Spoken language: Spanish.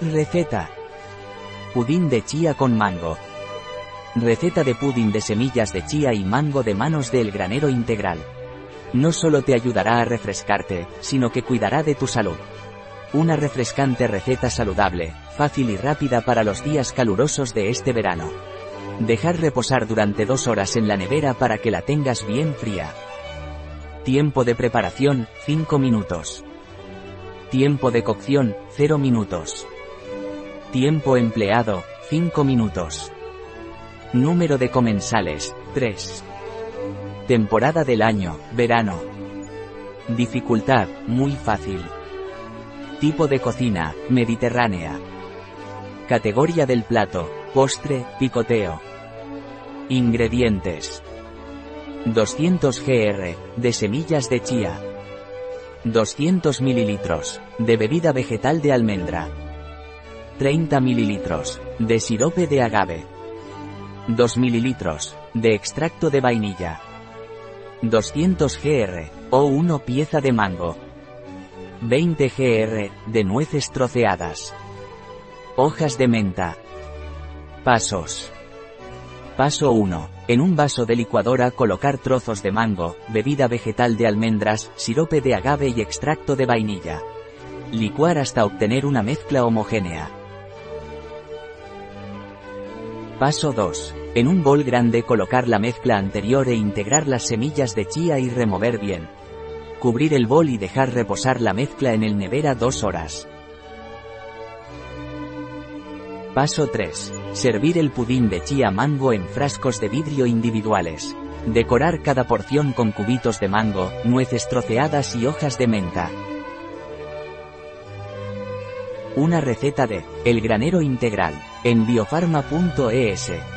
Receta. Pudín de chía con mango. Receta de pudín de semillas de chía y mango de manos del granero integral. No solo te ayudará a refrescarte, sino que cuidará de tu salud. Una refrescante receta saludable, fácil y rápida para los días calurosos de este verano. Dejar reposar durante dos horas en la nevera para que la tengas bien fría. Tiempo de preparación, 5 minutos. Tiempo de cocción, 0 minutos. Tiempo empleado, 5 minutos. Número de comensales, 3. Temporada del año, verano. Dificultad, muy fácil. Tipo de cocina, mediterránea. Categoría del plato, postre, picoteo. Ingredientes. 200 gr, de semillas de chía. 200 ml, de bebida vegetal de almendra. 30 ml, de sirope de agave. 2 ml, de extracto de vainilla. 200 gr, o 1 pieza de mango. 20 gr, de nueces troceadas. Hojas de menta. Pasos. Paso 1. En un vaso de licuadora colocar trozos de mango, bebida vegetal de almendras, sirope de agave y extracto de vainilla. Licuar hasta obtener una mezcla homogénea. Paso 2. En un bol grande colocar la mezcla anterior e integrar las semillas de chía y remover bien. Cubrir el bol y dejar reposar la mezcla en el nevera dos horas. Paso 3. Servir el pudín de chía mango en frascos de vidrio individuales. Decorar cada porción con cubitos de mango, nueces troceadas y hojas de menta. Una receta de El granero integral en biofarma.es.